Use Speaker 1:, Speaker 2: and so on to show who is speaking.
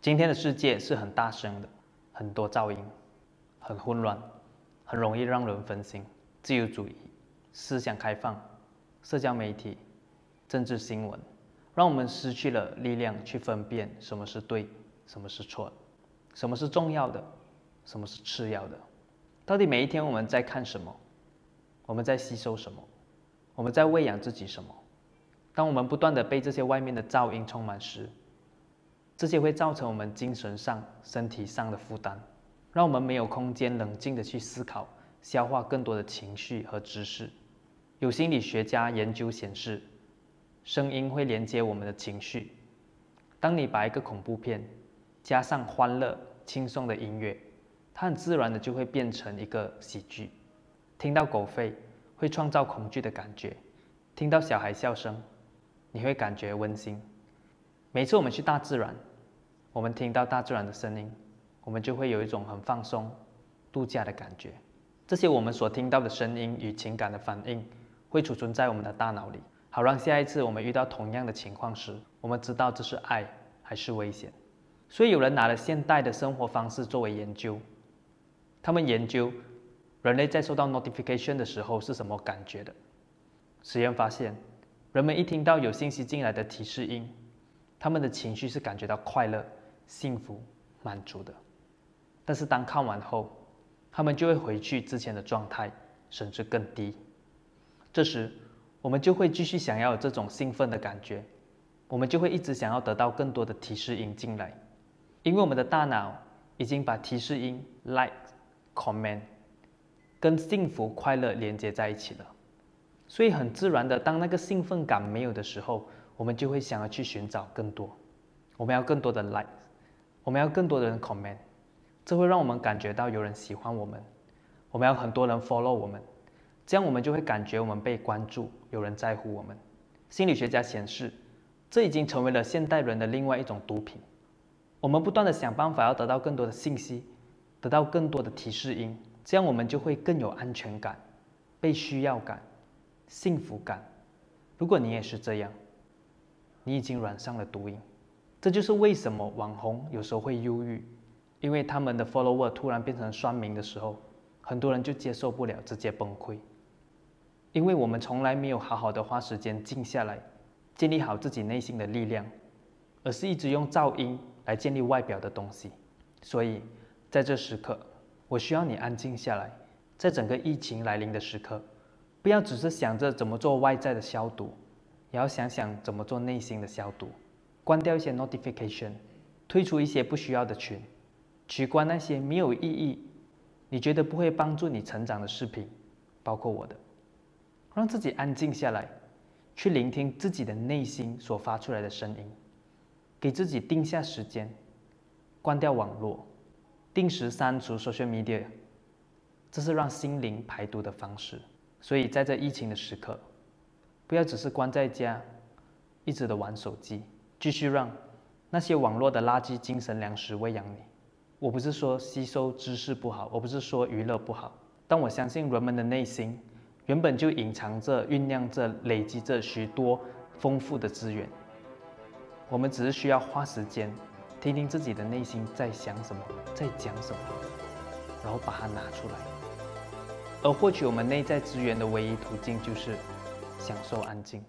Speaker 1: 今天的世界是很大声的，很多噪音，很混乱，很容易让人分心。自由主义、思想开放、社交媒体、政治新闻，让我们失去了力量去分辨什么是对，什么是错，什么是重要的，什么是次要的。到底每一天我们在看什么？我们在吸收什么？我们在喂养自己什么？当我们不断的被这些外面的噪音充满时，这些会造成我们精神上、身体上的负担，让我们没有空间冷静的去思考、消化更多的情绪和知识。有心理学家研究显示，声音会连接我们的情绪。当你把一个恐怖片加上欢乐、轻松的音乐，它很自然的就会变成一个喜剧。听到狗吠，会创造恐惧的感觉；听到小孩笑声，你会感觉温馨。每次我们去大自然，我们听到大自然的声音，我们就会有一种很放松、度假的感觉。这些我们所听到的声音与情感的反应，会储存在我们的大脑里，好让下一次我们遇到同样的情况时，我们知道这是爱还是危险。所以有人拿了现代的生活方式作为研究，他们研究人类在收到 notification 的时候是什么感觉的。实验发现，人们一听到有信息进来的提示音，他们的情绪是感觉到快乐。幸福、满足的，但是当看完后，他们就会回去之前的状态，甚至更低。这时，我们就会继续想要有这种兴奋的感觉，我们就会一直想要得到更多的提示音进来，因为我们的大脑已经把提示音 like、comment 跟幸福、快乐连接在一起了。所以很自然的，当那个兴奋感没有的时候，我们就会想要去寻找更多，我们要更多的 like。我们要更多的人 comment，这会让我们感觉到有人喜欢我们。我们要很多人 follow 我们，这样我们就会感觉我们被关注，有人在乎我们。心理学家显示，这已经成为了现代人的另外一种毒品。我们不断的想办法要得到更多的信息，得到更多的提示音，这样我们就会更有安全感、被需要感、幸福感。如果你也是这样，你已经染上了毒瘾。这就是为什么网红有时候会忧郁，因为他们的 follower 突然变成酸民的时候，很多人就接受不了，直接崩溃。因为我们从来没有好好的花时间静下来，建立好自己内心的力量，而是一直用噪音来建立外表的东西。所以，在这时刻，我需要你安静下来，在整个疫情来临的时刻，不要只是想着怎么做外在的消毒，也要想想怎么做内心的消毒。关掉一些 notification，退出一些不需要的群，取关那些没有意义、你觉得不会帮助你成长的视频，包括我的，让自己安静下来，去聆听自己的内心所发出来的声音，给自己定下时间，关掉网络，定时删除 social media，这是让心灵排毒的方式。所以在这疫情的时刻，不要只是关在家，一直的玩手机。继续让那些网络的垃圾精神粮食喂养你。我不是说吸收知识不好，我不是说娱乐不好，但我相信人们的内心原本就隐藏着、酝酿着、累积着许多丰富的资源。我们只是需要花时间听听自己的内心在想什么，在讲什么，然后把它拿出来。而获取我们内在资源的唯一途径就是享受安静。